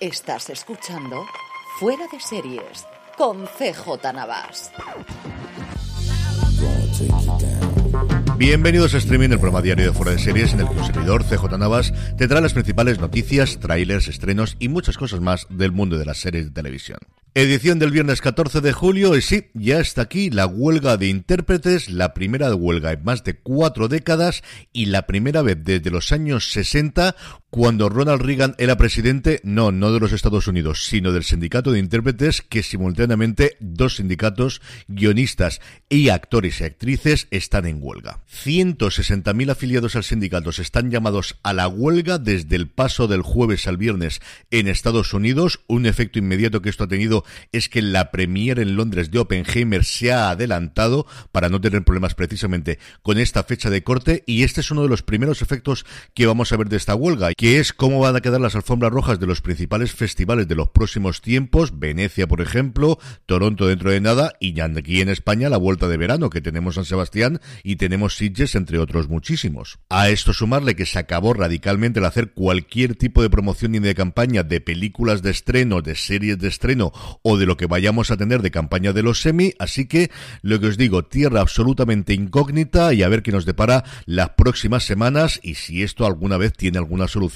Estás escuchando Fuera de Series con CJ Navas. Bienvenidos a Streaming, el programa diario de Fuera de Series en el que un servidor, CJ Navas, te trae las principales noticias, trailers, estrenos y muchas cosas más del mundo de las series de televisión. Edición del viernes 14 de julio y sí, ya está aquí la huelga de intérpretes, la primera huelga en más de cuatro décadas y la primera vez desde los años 60 cuando Ronald Reagan era presidente, no, no de los Estados Unidos, sino del sindicato de intérpretes que simultáneamente dos sindicatos, guionistas y actores y actrices están en huelga. 160.000 afiliados al sindicato están llamados a la huelga desde el paso del jueves al viernes en Estados Unidos. Un efecto inmediato que esto ha tenido es que la premiere en Londres de Oppenheimer se ha adelantado para no tener problemas precisamente con esta fecha de corte y este es uno de los primeros efectos que vamos a ver de esta huelga que es cómo van a quedar las alfombras rojas de los principales festivales de los próximos tiempos, Venecia, por ejemplo, Toronto dentro de nada, y aquí en España la vuelta de verano, que tenemos San Sebastián y tenemos Sitges, entre otros muchísimos. A esto sumarle que se acabó radicalmente el hacer cualquier tipo de promoción y de campaña de películas de estreno, de series de estreno o de lo que vayamos a tener de campaña de los semi, así que lo que os digo, tierra absolutamente incógnita y a ver qué nos depara las próximas semanas y si esto alguna vez tiene alguna solución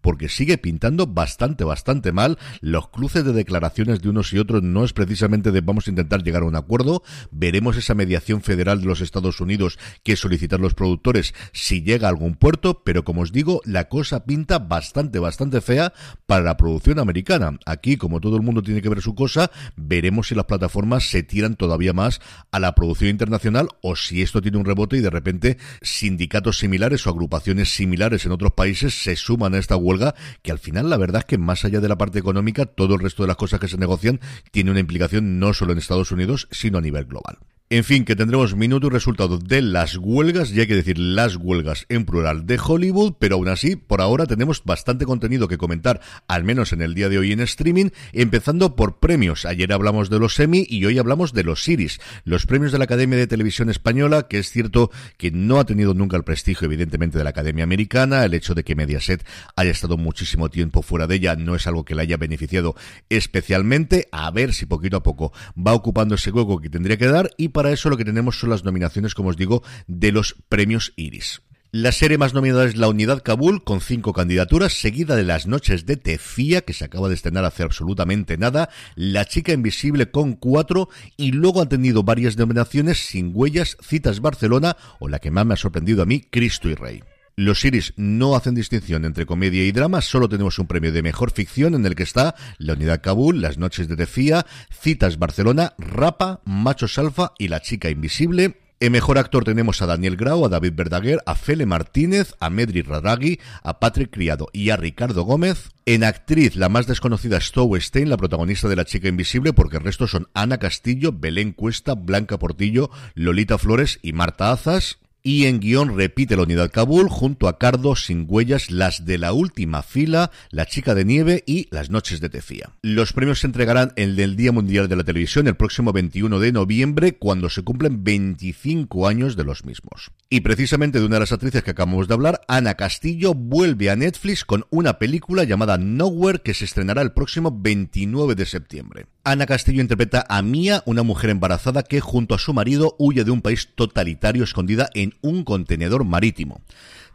porque sigue pintando bastante, bastante mal. Los cruces de declaraciones de unos y otros no es precisamente de vamos a intentar llegar a un acuerdo. Veremos esa mediación federal de los Estados Unidos que solicitar los productores si llega a algún puerto, pero como os digo, la cosa pinta bastante, bastante fea para la producción americana. Aquí, como todo el mundo tiene que ver su cosa, veremos si las plataformas se tiran todavía más a la producción internacional o si esto tiene un rebote y de repente sindicatos similares o agrupaciones similares en otros países se suman suman a esta huelga, que al final la verdad es que más allá de la parte económica, todo el resto de las cosas que se negocian tiene una implicación no solo en Estados Unidos, sino a nivel global. En fin, que tendremos minuto y resultado de las huelgas, y hay que decir las huelgas en plural de Hollywood, pero aún así, por ahora tenemos bastante contenido que comentar, al menos en el día de hoy en streaming, empezando por premios. Ayer hablamos de los Emmy y hoy hablamos de los Siris, los premios de la Academia de Televisión Española, que es cierto que no ha tenido nunca el prestigio, evidentemente, de la Academia Americana. El hecho de que Mediaset haya estado muchísimo tiempo fuera de ella no es algo que le haya beneficiado especialmente. A ver si poquito a poco va ocupando ese hueco que tendría que dar y para eso lo que tenemos son las nominaciones, como os digo, de los premios Iris. La serie más nominada es La Unidad Kabul, con cinco candidaturas, seguida de Las Noches de Tefía, que se acaba de estrenar hace absolutamente nada, La Chica Invisible con cuatro, y luego ha tenido varias nominaciones sin huellas, Citas Barcelona, o la que más me ha sorprendido a mí, Cristo y Rey. Los Iris no hacen distinción entre comedia y drama, solo tenemos un premio de mejor ficción en el que está La Unidad Kabul, Las Noches de Tefía, Citas Barcelona, Rapa, Machos Alfa y La Chica Invisible. En mejor actor tenemos a Daniel Grau, a David Verdaguer, a Fele Martínez, a Medri Radagui, a Patrick Criado y a Ricardo Gómez. En actriz, la más desconocida es Stowe Stein, la protagonista de La Chica Invisible, porque el resto son Ana Castillo, Belén Cuesta, Blanca Portillo, Lolita Flores y Marta Azas. Y en guion repite la unidad Kabul junto a Cardo sin huellas, las de la última fila, La chica de nieve y Las noches de Tefía. Los premios se entregarán en el Día Mundial de la Televisión el próximo 21 de noviembre, cuando se cumplen 25 años de los mismos. Y precisamente de una de las actrices que acabamos de hablar, Ana Castillo, vuelve a Netflix con una película llamada Nowhere que se estrenará el próximo 29 de septiembre. Ana Castillo interpreta a Mía, una mujer embarazada que junto a su marido huye de un país totalitario escondida en un contenedor marítimo.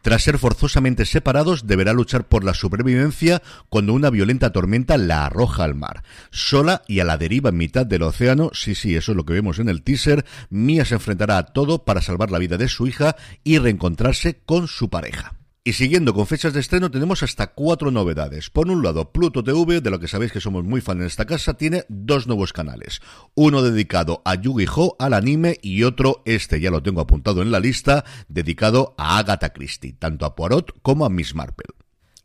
Tras ser forzosamente separados, deberá luchar por la supervivencia cuando una violenta tormenta la arroja al mar. Sola y a la deriva en mitad del océano, sí, sí, eso es lo que vemos en el teaser, Mia se enfrentará a todo para salvar la vida de su hija y reencontrarse con su pareja. Y siguiendo con fechas de estreno, tenemos hasta cuatro novedades. Por un lado, Pluto TV, de lo que sabéis que somos muy fan en esta casa, tiene dos nuevos canales. Uno dedicado a Yu-Gi-Oh! al anime y otro, este ya lo tengo apuntado en la lista, dedicado a Agatha Christie, tanto a Poirot como a Miss Marple.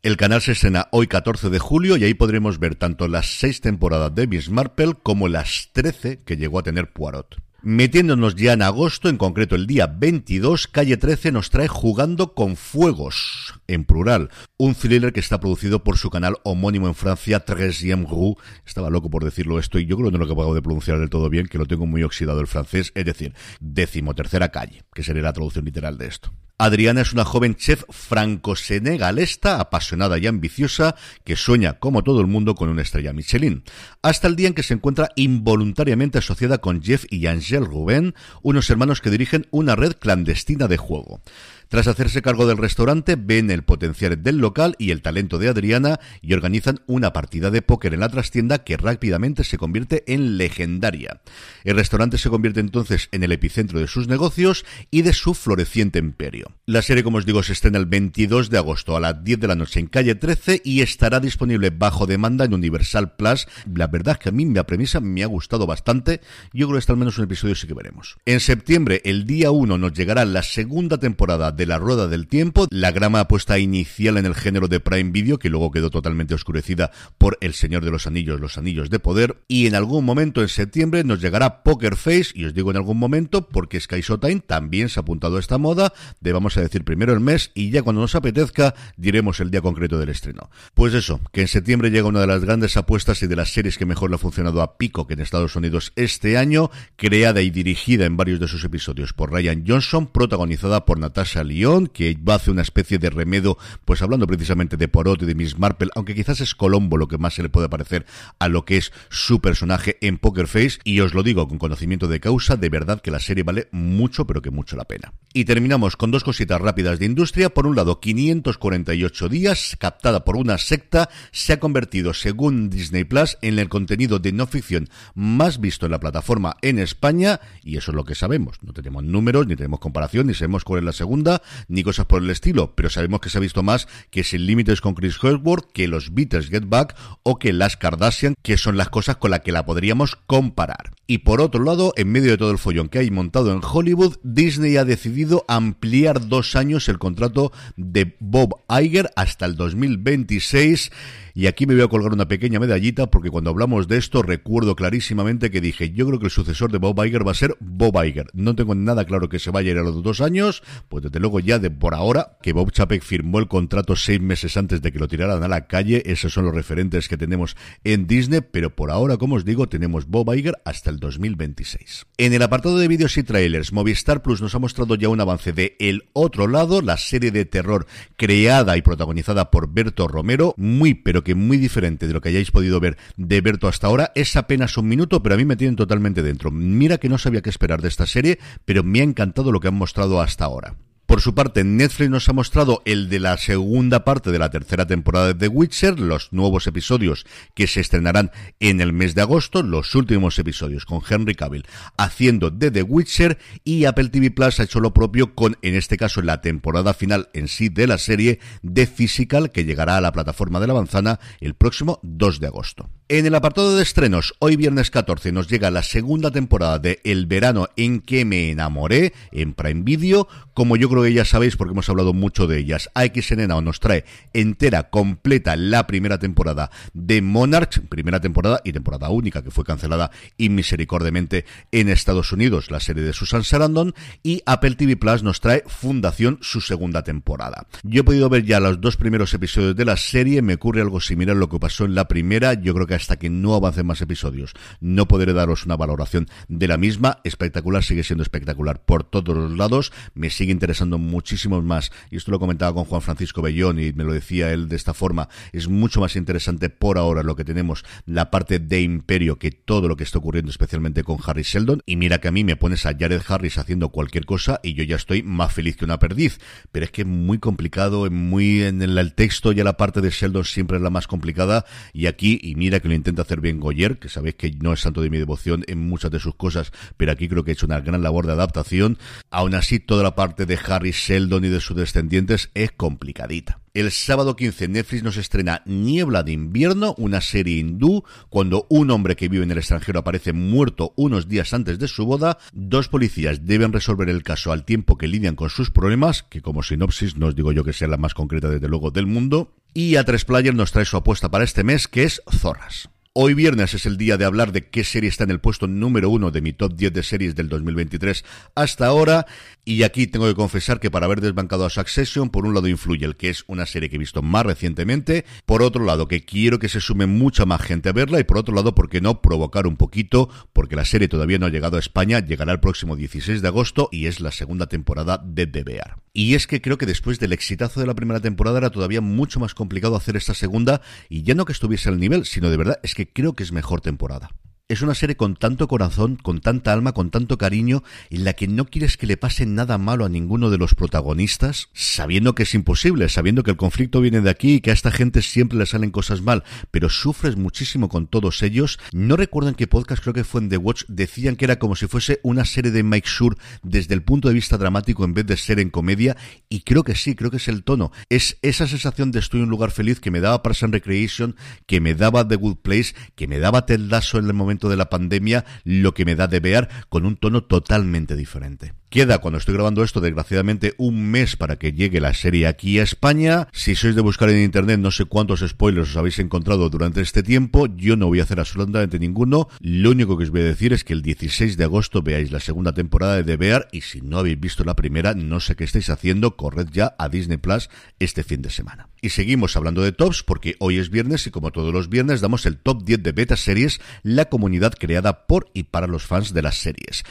El canal se estrena hoy 14 de julio y ahí podremos ver tanto las seis temporadas de Miss Marple como las 13 que llegó a tener Poirot. Metiéndonos ya en agosto, en concreto el día 22, Calle 13 nos trae Jugando con Fuegos, en plural, un thriller que está producido por su canal homónimo en Francia, Treizième Rue. Estaba loco por decirlo esto y yo creo que no lo acabo de pronunciar del todo bien, que lo tengo muy oxidado el francés, es decir, decimotercera calle, que sería la traducción literal de esto. Adriana es una joven chef franco-senegalesta, apasionada y ambiciosa, que sueña, como todo el mundo, con una estrella Michelin. Hasta el día en que se encuentra involuntariamente asociada con Jeff y Angel Ruben, unos hermanos que dirigen una red clandestina de juego. Tras hacerse cargo del restaurante, ven el potencial del local y el talento de Adriana y organizan una partida de póker en la trastienda que rápidamente se convierte en legendaria. El restaurante se convierte entonces en el epicentro de sus negocios y de su floreciente imperio. La serie, como os digo, se estrena el 22 de agosto a las 10 de la noche en calle 13 y estará disponible bajo demanda en Universal Plus. La verdad es que a mí la premisa me ha gustado bastante. Yo creo que está al menos un episodio sí que veremos. En septiembre, el día 1, nos llegará la segunda temporada de La Rueda del Tiempo, la grama apuesta inicial en el género de Prime Video, que luego quedó totalmente oscurecida por El Señor de los Anillos, Los Anillos de Poder, y en algún momento en septiembre nos llegará Poker Face, y os digo en algún momento porque Sky Showtime también se ha apuntado a esta moda, de vamos a decir primero el mes, y ya cuando nos apetezca diremos el día concreto del estreno. Pues eso, que en septiembre llega una de las grandes apuestas y de las series que mejor le ha funcionado a Pico que en Estados Unidos este año, creada y dirigida en varios de sus episodios por Ryan Johnson, protagonizada por Natasha Lyon, que va a hacer una especie de remedo, pues hablando precisamente de Porot y de Miss Marple, aunque quizás es Colombo lo que más se le puede parecer a lo que es su personaje en Poker Face, y os lo digo con conocimiento de causa, de verdad que la serie vale mucho, pero que mucho la pena. Y terminamos con dos cositas rápidas de industria. Por un lado, 548 días, captada por una secta, se ha convertido, según Disney Plus, en el contenido de no ficción más visto en la plataforma en España, y eso es lo que sabemos. No tenemos números, ni tenemos comparación, ni sabemos cuál es la segunda, ni cosas por el estilo, pero sabemos que se ha visto más que Sin Límites con Chris Hemsworth, que los Beatles Get Back o que las Kardashian, que son las cosas con las que la podríamos comparar. Y por otro lado, en medio de todo el follón que hay montado en Hollywood, Disney ha decidido ampliar dos años el contrato de Bob Iger hasta el 2026. Y aquí me voy a colgar una pequeña medallita porque cuando hablamos de esto recuerdo clarísimamente que dije, yo creo que el sucesor de Bob Iger va a ser Bob Iger. No tengo nada claro que se vaya a ir a los dos años, pues desde luego ya de por ahora que Bob Chapek firmó el contrato seis meses antes de que lo tiraran a la calle, esos son los referentes que tenemos en Disney, pero por ahora, como os digo, tenemos Bob Iger hasta el 2026. En el apartado de vídeos y trailers, Movistar Plus nos ha mostrado ya un avance de El Otro Lado, la serie de terror creada y protagonizada por Berto Romero, muy pero que muy diferente de lo que hayáis podido ver de Berto hasta ahora. Es apenas un minuto, pero a mí me tienen totalmente dentro. Mira que no sabía qué esperar de esta serie, pero me ha encantado lo que han mostrado hasta ahora. Por su parte, Netflix nos ha mostrado el de la segunda parte de la tercera temporada de The Witcher, los nuevos episodios que se estrenarán en el mes de agosto, los últimos episodios con Henry Cavill haciendo de The Witcher y Apple TV Plus ha hecho lo propio con, en este caso, la temporada final en sí de la serie de Physical que llegará a la plataforma de la manzana el próximo 2 de agosto. En el apartado de estrenos, hoy viernes 14 nos llega la segunda temporada de El verano en que me enamoré en Prime Video, como yo creo que ya sabéis porque hemos hablado mucho de ellas. AXN nos trae entera, completa la primera temporada de Monarch, primera temporada y temporada única que fue cancelada inmisericordiamente en Estados Unidos, la serie de Susan Sarandon, y Apple TV Plus nos trae Fundación, su segunda temporada. Yo he podido ver ya los dos primeros episodios de la serie, me ocurre algo similar a lo que pasó en la primera, yo creo que hasta que no avancen más episodios no podré daros una valoración de la misma. Espectacular, sigue siendo espectacular por todos los lados, me sigue interesando muchísimos más, y esto lo comentaba con Juan Francisco Bellón y me lo decía él de esta forma, es mucho más interesante por ahora lo que tenemos, la parte de Imperio, que todo lo que está ocurriendo especialmente con Harry Sheldon, y mira que a mí me pones a Jared Harris haciendo cualquier cosa y yo ya estoy más feliz que una perdiz, pero es que es muy complicado, muy en el texto ya la parte de Sheldon siempre es la más complicada, y aquí, y mira que lo intenta hacer bien Goyer, que sabéis que no es santo de mi devoción en muchas de sus cosas, pero aquí creo que ha hecho una gran labor de adaptación, aún así toda la parte de Harry Sheldon y de sus descendientes es complicadita. El sábado 15 Netflix nos estrena Niebla de invierno, una serie hindú, cuando un hombre que vive en el extranjero aparece muerto unos días antes de su boda, dos policías deben resolver el caso al tiempo que lidian con sus problemas, que como sinopsis no os digo yo que sea la más concreta desde luego del mundo, y a tres Player nos trae su apuesta para este mes que es Zorras. Hoy viernes es el día de hablar de qué serie está en el puesto número uno de mi top 10 de series del 2023 hasta ahora. Y aquí tengo que confesar que para haber desbancado a Succession, por un lado influye el que es una serie que he visto más recientemente, por otro lado que quiero que se sume mucha más gente a verla y por otro lado, ¿por qué no provocar un poquito? Porque la serie todavía no ha llegado a España, llegará el próximo 16 de agosto y es la segunda temporada de DBR. Y es que creo que después del exitazo de la primera temporada era todavía mucho más complicado hacer esta segunda y ya no que estuviese al nivel, sino de verdad es que creo que es mejor temporada. Es una serie con tanto corazón, con tanta alma, con tanto cariño, en la que no quieres que le pase nada malo a ninguno de los protagonistas, sabiendo que es imposible, sabiendo que el conflicto viene de aquí y que a esta gente siempre le salen cosas mal, pero sufres muchísimo con todos ellos. No recuerdo en qué podcast, creo que fue en The Watch, decían que era como si fuese una serie de Mike Shure desde el punto de vista dramático en vez de ser en comedia, y creo que sí, creo que es el tono. Es esa sensación de estoy en un lugar feliz que me daba Parks and Recreation, que me daba The Good Place, que me daba Ted Lasso en el momento de la pandemia, lo que me da de ver con un tono totalmente diferente. Queda, cuando estoy grabando esto, desgraciadamente, un mes para que llegue la serie aquí a España. Si sois de buscar en internet, no sé cuántos spoilers os habéis encontrado durante este tiempo. Yo no voy a hacer absolutamente ninguno. Lo único que os voy a decir es que el 16 de agosto veáis la segunda temporada de The y si no habéis visto la primera, no sé qué estáis haciendo, corred ya a Disney Plus este fin de semana. Y seguimos hablando de tops porque hoy es viernes y como todos los viernes damos el top 10 de beta series, la comunidad creada por y para los fans de las series.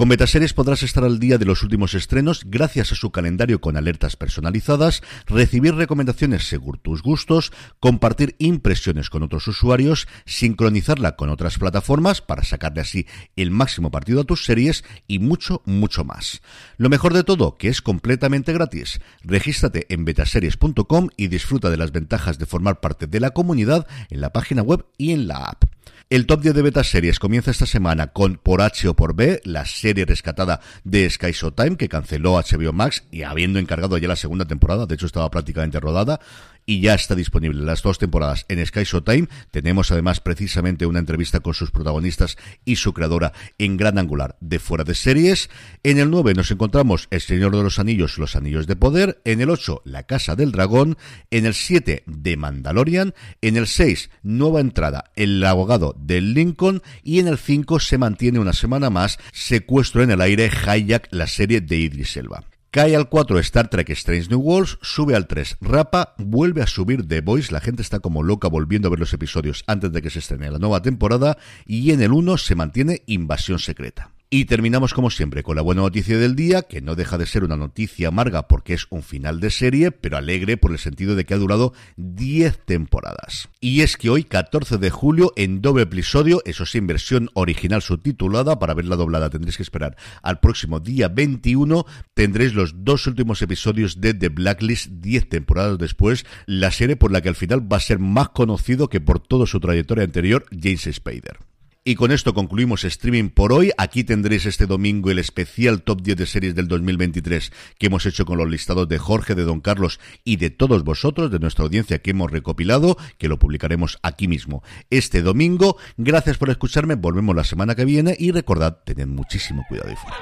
Con Betaseries podrás estar al día de los últimos estrenos gracias a su calendario con alertas personalizadas, recibir recomendaciones según tus gustos, compartir impresiones con otros usuarios, sincronizarla con otras plataformas para sacarle así el máximo partido a tus series y mucho, mucho más. Lo mejor de todo, que es completamente gratis. Regístrate en betaseries.com y disfruta de las ventajas de formar parte de la comunidad en la página web y en la app. El top 10 de beta series comienza esta semana con Por H o por B, la serie rescatada de Sky Showtime que canceló HBO Max y habiendo encargado ya la segunda temporada, de hecho estaba prácticamente rodada, y ya está disponible las dos temporadas en Sky Showtime. Tenemos además precisamente una entrevista con sus protagonistas y su creadora en Gran Angular de Fuera de Series. En el 9 nos encontramos El Señor de los Anillos, Los Anillos de Poder. En el 8, La Casa del Dragón. En el 7, The Mandalorian. En el 6, nueva entrada, El Abogado del Lincoln. Y en el 5 se mantiene una semana más Secuestro en el Aire, Hijack, la serie de Idris Elba. Cae al 4 Star Trek Strange New Worlds, sube al 3 Rapa, vuelve a subir The Voice, la gente está como loca volviendo a ver los episodios antes de que se estrene la nueva temporada, y en el 1 se mantiene Invasión Secreta. Y terminamos como siempre con la buena noticia del día, que no deja de ser una noticia amarga porque es un final de serie, pero alegre por el sentido de que ha durado 10 temporadas. Y es que hoy, 14 de julio, en doble episodio, eso sí, en versión original subtitulada, para verla doblada tendréis que esperar al próximo día 21, tendréis los dos últimos episodios de The Blacklist 10 temporadas después, la serie por la que al final va a ser más conocido que por toda su trayectoria anterior, James Spader. Y con esto concluimos streaming por hoy. Aquí tendréis este domingo el especial top 10 de series del 2023 que hemos hecho con los listados de Jorge, de Don Carlos y de todos vosotros, de nuestra audiencia que hemos recopilado, que lo publicaremos aquí mismo este domingo. Gracias por escucharme. Volvemos la semana que viene y recordad, tened muchísimo cuidado y fuera.